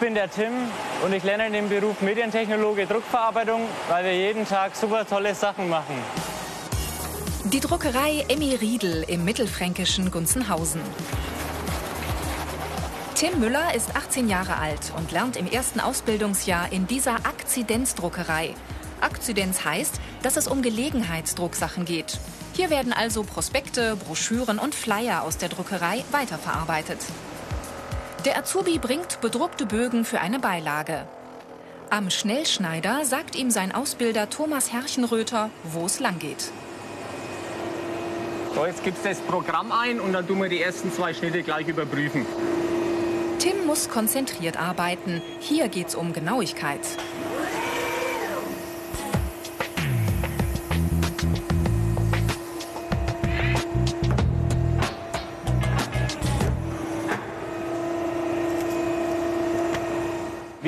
Ich bin der Tim und ich lerne den Beruf Medientechnologe Druckverarbeitung, weil wir jeden Tag super tolle Sachen machen. Die Druckerei Emmy Riedel im mittelfränkischen Gunzenhausen. Tim Müller ist 18 Jahre alt und lernt im ersten Ausbildungsjahr in dieser Akzidenzdruckerei. Akzidenz heißt, dass es um Gelegenheitsdrucksachen geht. Hier werden also Prospekte, Broschüren und Flyer aus der Druckerei weiterverarbeitet. Der Azubi bringt bedruckte Bögen für eine Beilage. Am Schnellschneider sagt ihm sein Ausbilder Thomas Herrchenröter, wo es lang geht. So, jetzt gibst das Programm ein und dann tun wir die ersten zwei Schnitte gleich überprüfen. Tim muss konzentriert arbeiten. Hier geht es um Genauigkeit.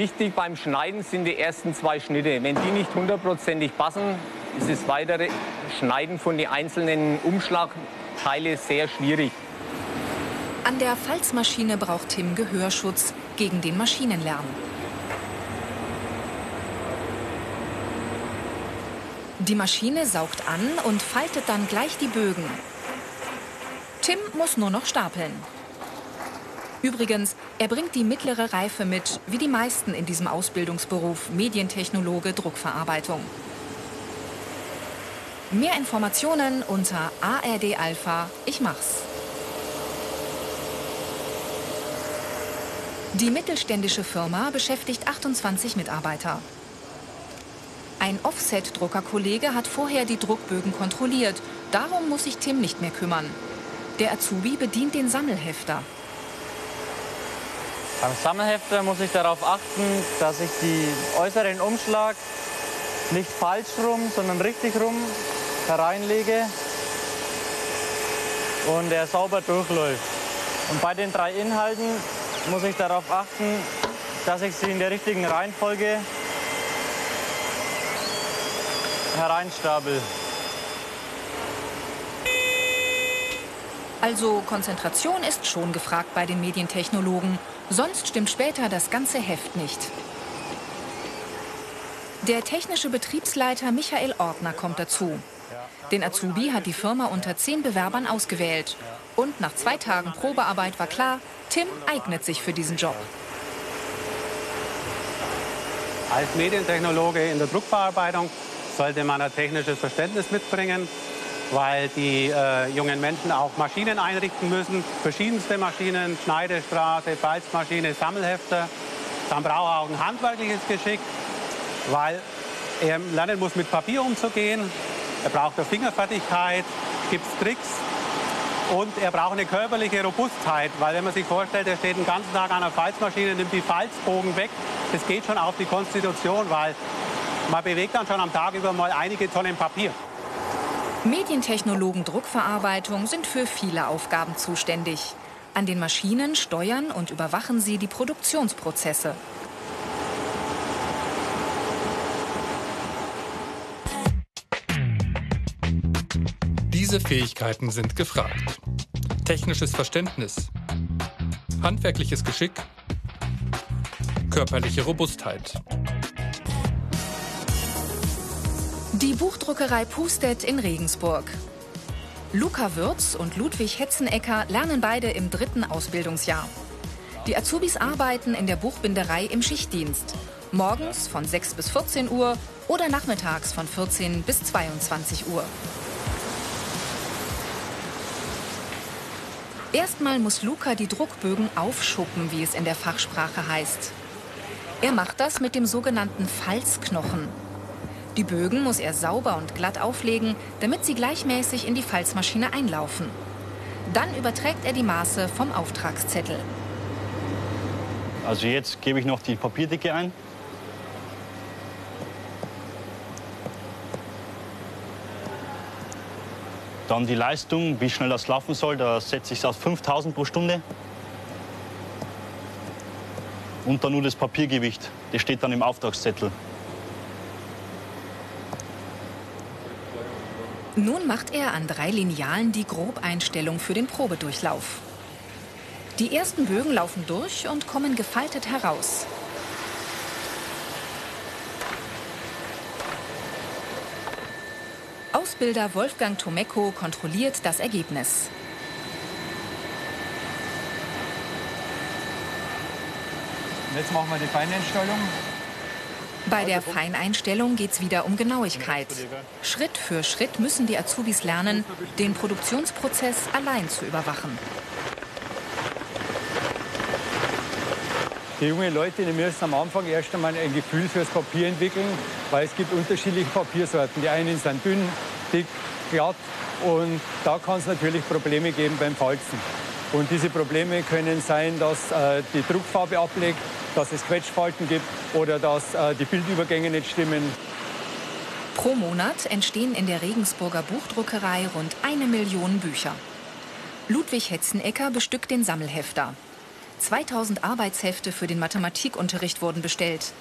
Wichtig beim Schneiden sind die ersten zwei Schnitte. Wenn die nicht hundertprozentig passen, ist das weitere Schneiden von den einzelnen Umschlagteile sehr schwierig. An der Falzmaschine braucht Tim Gehörschutz gegen den Maschinenlärm. Die Maschine saugt an und faltet dann gleich die Bögen. Tim muss nur noch stapeln. Übrigens, er bringt die mittlere Reife mit, wie die meisten in diesem Ausbildungsberuf Medientechnologe Druckverarbeitung. Mehr Informationen unter ARD Alpha. Ich mach's. Die mittelständische Firma beschäftigt 28 Mitarbeiter. Ein Offset-Druckerkollege hat vorher die Druckbögen kontrolliert. Darum muss sich Tim nicht mehr kümmern. Der Azubi bedient den Sammelhefter. Beim Sammelhefter muss ich darauf achten, dass ich die äußeren Umschlag nicht falsch rum, sondern richtig rum hereinlege und er sauber durchläuft. Und bei den drei Inhalten muss ich darauf achten, dass ich sie in der richtigen Reihenfolge hereinstapel. Also Konzentration ist schon gefragt bei den Medientechnologen. Sonst stimmt später das ganze Heft nicht. Der technische Betriebsleiter Michael Ortner kommt dazu. Den Azubi hat die Firma unter zehn Bewerbern ausgewählt. Und nach zwei Tagen Probearbeit war klar, Tim eignet sich für diesen Job. Als Medientechnologe in der Druckverarbeitung sollte man ein technisches Verständnis mitbringen, weil die äh, jungen Menschen auch Maschinen einrichten müssen, verschiedenste Maschinen, Schneidestraße, Falzmaschine, Sammelhefter. Dann braucht er auch ein handwerkliches Geschick, weil er lernen muss, mit Papier umzugehen. Er braucht eine Fingerfertigkeit, gibt Tricks und er braucht eine körperliche Robustheit, weil wenn man sich vorstellt, er steht den ganzen Tag an einer Falzmaschine, nimmt die Falzbogen weg, das geht schon auf die Konstitution, weil man bewegt dann schon am Tag über mal einige Tonnen Papier. Medientechnologen Druckverarbeitung sind für viele Aufgaben zuständig. An den Maschinen steuern und überwachen sie die Produktionsprozesse. Diese Fähigkeiten sind gefragt. Technisches Verständnis, handwerkliches Geschick, körperliche Robustheit. Die Buchdruckerei Pustet in Regensburg. Luca Würz und Ludwig Hetzenecker lernen beide im dritten Ausbildungsjahr. Die Azubis arbeiten in der Buchbinderei im Schichtdienst. Morgens von 6 bis 14 Uhr oder nachmittags von 14 bis 22 Uhr. Erstmal muss Luca die Druckbögen aufschuppen, wie es in der Fachsprache heißt. Er macht das mit dem sogenannten Falzknochen. Die Bögen muss er sauber und glatt auflegen, damit sie gleichmäßig in die Falzmaschine einlaufen. Dann überträgt er die Maße vom Auftragszettel. Also jetzt gebe ich noch die Papierdicke ein. Dann die Leistung, wie schnell das laufen soll, da setze ich es auf 5000 pro Stunde. Und dann nur das Papiergewicht, das steht dann im Auftragszettel. Nun macht er an drei Linealen die Grobeinstellung für den Probedurchlauf. Die ersten Bögen laufen durch und kommen gefaltet heraus. Ausbilder Wolfgang Tomeko kontrolliert das Ergebnis. Jetzt machen wir die Feineinstellung. Bei der Feineinstellung geht es wieder um Genauigkeit. Schritt für Schritt müssen die Azubis lernen, den Produktionsprozess allein zu überwachen. Die jungen Leute die müssen am Anfang erst einmal ein Gefühl fürs Papier entwickeln, weil es gibt unterschiedliche Papiersorten. Die einen sind dünn, dick, glatt und da kann es natürlich Probleme geben beim Falzen. Und diese Probleme können sein, dass äh, die Druckfarbe ablegt, dass es Quetschfalten gibt oder dass äh, die Bildübergänge nicht stimmen. Pro Monat entstehen in der Regensburger Buchdruckerei rund eine Million Bücher. Ludwig Hetzenecker bestückt den Sammelhefter. 2000 Arbeitshefte für den Mathematikunterricht wurden bestellt.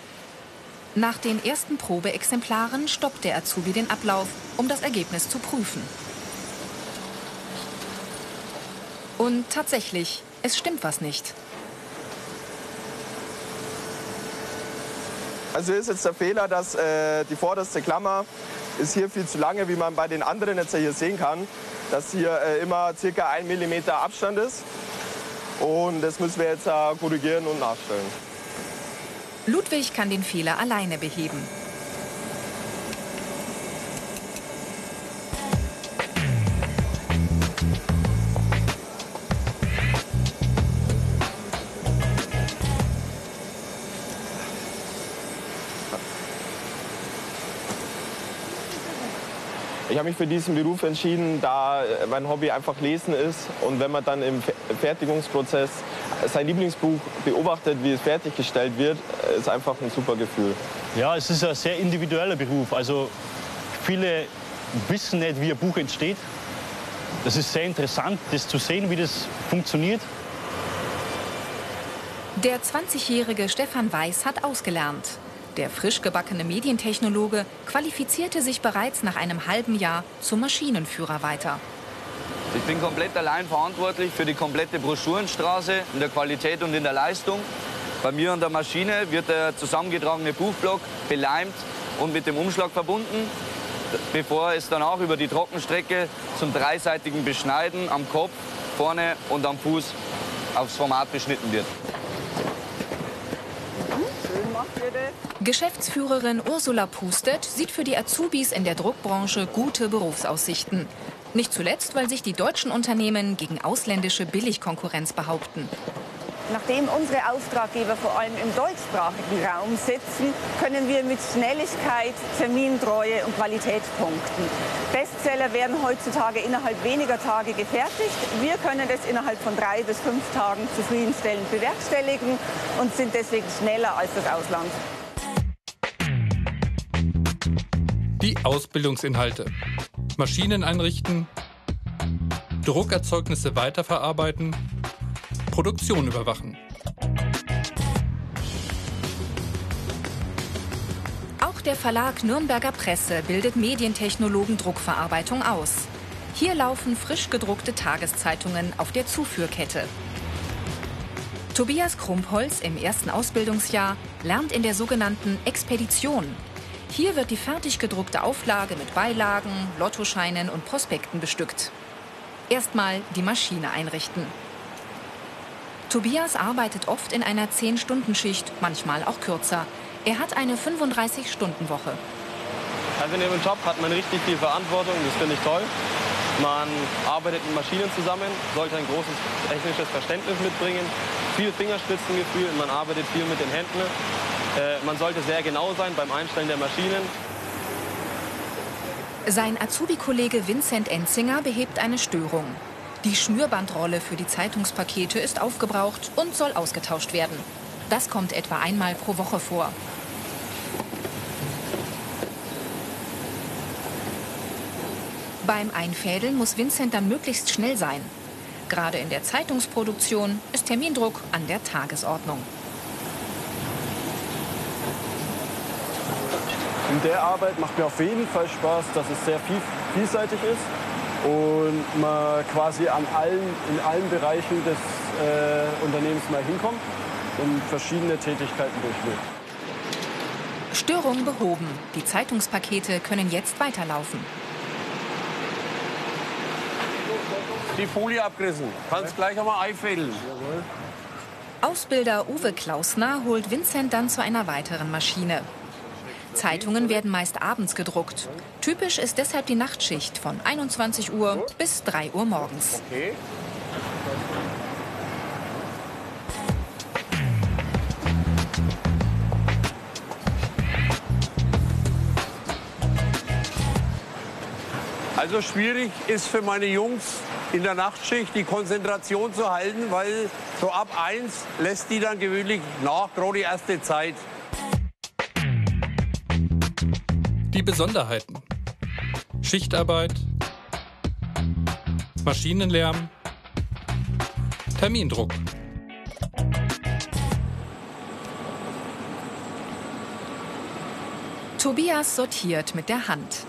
Nach den ersten Probeexemplaren stoppt der Azubi den Ablauf, um das Ergebnis zu prüfen. Und tatsächlich, es stimmt was nicht. Also ist jetzt der Fehler, dass äh, die vorderste Klammer ist hier viel zu lange, wie man bei den anderen jetzt hier sehen kann, dass hier äh, immer circa ein Millimeter Abstand ist. Und das müssen wir jetzt äh, korrigieren und nachstellen. Ludwig kann den Fehler alleine beheben. Ich habe mich für diesen Beruf entschieden, da mein Hobby einfach Lesen ist. Und wenn man dann im Fertigungsprozess sein Lieblingsbuch beobachtet, wie es fertiggestellt wird, ist einfach ein super Gefühl. Ja, es ist ein sehr individueller Beruf. Also viele wissen nicht, wie ein Buch entsteht. Das ist sehr interessant, das zu sehen, wie das funktioniert. Der 20-jährige Stefan Weiß hat ausgelernt. Der frisch gebackene Medientechnologe qualifizierte sich bereits nach einem halben Jahr zum Maschinenführer weiter. Ich bin komplett allein verantwortlich für die komplette Broschürenstraße in der Qualität und in der Leistung. Bei mir an der Maschine wird der zusammengetragene Buchblock beleimt und mit dem Umschlag verbunden, bevor es dann auch über die Trockenstrecke zum dreiseitigen Beschneiden am Kopf, vorne und am Fuß aufs Format beschnitten wird. Geschäftsführerin Ursula Pustet sieht für die Azubis in der Druckbranche gute Berufsaussichten. Nicht zuletzt, weil sich die deutschen Unternehmen gegen ausländische Billigkonkurrenz behaupten. Nachdem unsere Auftraggeber vor allem im deutschsprachigen Raum sitzen, können wir mit Schnelligkeit, Termintreue und Qualität punkten. Bestseller werden heutzutage innerhalb weniger Tage gefertigt. Wir können das innerhalb von drei bis fünf Tagen zufriedenstellend bewerkstelligen und sind deswegen schneller als das Ausland. Die Ausbildungsinhalte. Maschinen einrichten, Druckerzeugnisse weiterverarbeiten, Produktion überwachen. Auch der Verlag Nürnberger Presse bildet Medientechnologen Druckverarbeitung aus. Hier laufen frisch gedruckte Tageszeitungen auf der Zuführkette. Tobias Krumpholz im ersten Ausbildungsjahr lernt in der sogenannten Expedition. Hier wird die fertig gedruckte Auflage mit Beilagen, Lottoscheinen und Prospekten bestückt. Erstmal die Maschine einrichten. Tobias arbeitet oft in einer 10-Stunden-Schicht, manchmal auch kürzer. Er hat eine 35-Stunden-Woche. Also in dem Job hat man richtig viel Verantwortung, das finde ich toll. Man arbeitet mit Maschinen zusammen, sollte ein großes technisches Verständnis mitbringen, viel Fingerspitzengefühl, man arbeitet viel mit den Händen. Äh, man sollte sehr genau sein beim Einstellen der Maschinen. Sein Azubi-Kollege Vincent Enzinger behebt eine Störung. Die Schnürbandrolle für die Zeitungspakete ist aufgebraucht und soll ausgetauscht werden. Das kommt etwa einmal pro Woche vor. Beim Einfädeln muss Vincent dann möglichst schnell sein. Gerade in der Zeitungsproduktion ist Termindruck an der Tagesordnung. In der Arbeit macht mir auf jeden Fall Spaß, dass es sehr viel, vielseitig ist und man quasi an allen, in allen Bereichen des äh, Unternehmens mal hinkommt und verschiedene Tätigkeiten durchlebt. Störung behoben. Die Zeitungspakete können jetzt weiterlaufen. Die Folie abgerissen. Kannst gleich einmal einfädeln. Ausbilder Uwe Klausner holt Vincent dann zu einer weiteren Maschine. Zeitungen werden meist abends gedruckt. Typisch ist deshalb die Nachtschicht von 21 Uhr bis 3 Uhr morgens. Okay. Also schwierig ist für meine Jungs in der Nachtschicht die Konzentration zu halten, weil so ab eins lässt die dann gewöhnlich nach, gerade die erste Zeit. Die Besonderheiten. Schichtarbeit, Maschinenlärm, Termindruck. Tobias sortiert mit der Hand.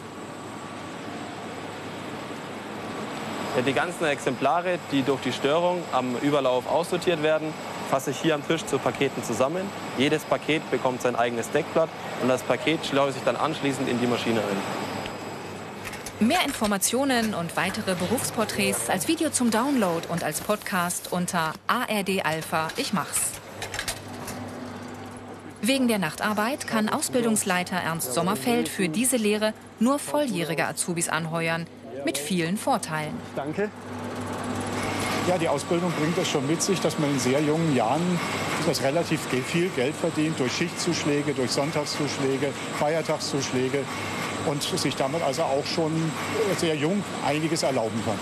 Die ganzen Exemplare, die durch die Störung am Überlauf aussortiert werden, fasse ich hier am Tisch zu Paketen zusammen. Jedes Paket bekommt sein eigenes Deckblatt und das Paket schleuse ich dann anschließend in die Maschine ein. Mehr Informationen und weitere Berufsporträts als Video zum Download und als Podcast unter ARD Alpha Ich mach's. Wegen der Nachtarbeit kann Ausbildungsleiter Ernst Sommerfeld für diese Lehre nur volljährige Azubis anheuern, mit vielen Vorteilen. Danke. Ja, die Ausbildung bringt es schon mit sich, dass man in sehr jungen Jahren das relativ viel Geld verdient durch Schichtzuschläge, durch Sonntagszuschläge, Feiertagszuschläge und sich damit also auch schon sehr jung einiges erlauben kann.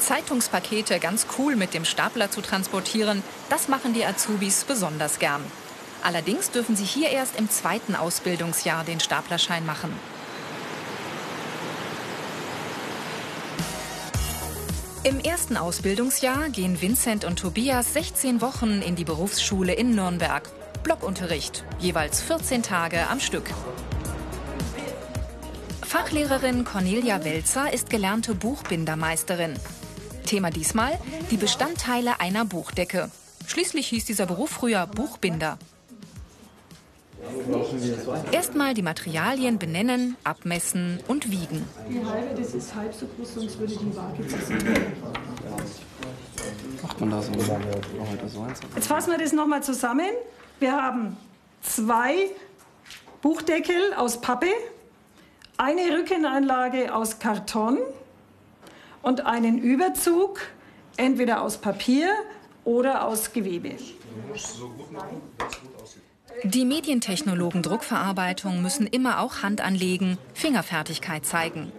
Zeitungspakete ganz cool mit dem Stapler zu transportieren, das machen die Azubis besonders gern. Allerdings dürfen sie hier erst im zweiten Ausbildungsjahr den Staplerschein machen. Im ersten Ausbildungsjahr gehen Vincent und Tobias 16 Wochen in die Berufsschule in Nürnberg. Blockunterricht, jeweils 14 Tage am Stück. Fachlehrerin Cornelia Welzer ist gelernte Buchbindermeisterin. Thema diesmal die Bestandteile einer Buchdecke. Schließlich hieß dieser Beruf früher Buchbinder. Erstmal die Materialien benennen, abmessen und wiegen. Die halbe, das ist halb so groß, sonst würde die Waage. Macht man da so so? Jetzt fassen wir das nochmal zusammen. Wir haben zwei Buchdeckel aus Pappe, eine Rückenanlage aus Karton und einen Überzug entweder aus Papier oder aus Gewebe. Die Medientechnologen Druckverarbeitung müssen immer auch Hand anlegen, Fingerfertigkeit zeigen.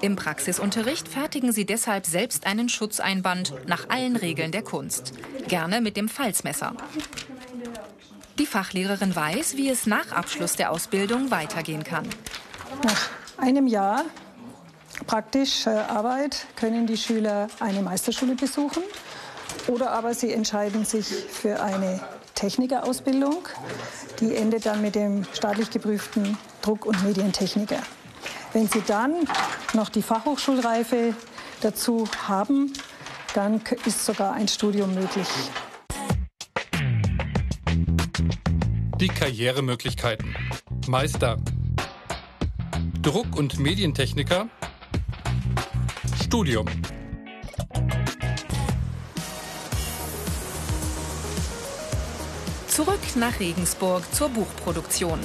Im Praxisunterricht fertigen sie deshalb selbst einen Schutzeinband nach allen Regeln der Kunst. Gerne mit dem Falzmesser. Die Fachlehrerin weiß, wie es nach Abschluss der Ausbildung weitergehen kann. Nach einem Jahr praktische Arbeit können die Schüler eine Meisterschule besuchen oder aber sie entscheiden sich für eine Technikerausbildung. Die endet dann mit dem staatlich geprüften Druck- und Medientechniker. Wenn Sie dann noch die Fachhochschulreife dazu haben, dann ist sogar ein Studium möglich. Die Karrieremöglichkeiten. Meister. Druck- und Medientechniker. Studium. Zurück nach Regensburg zur Buchproduktion.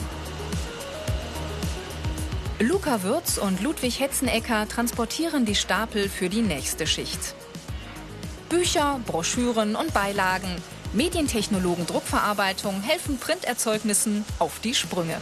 Luca Würz und Ludwig Hetzenecker transportieren die Stapel für die nächste Schicht. Bücher, Broschüren und Beilagen, Medientechnologen Druckverarbeitung helfen Printerzeugnissen auf die Sprünge.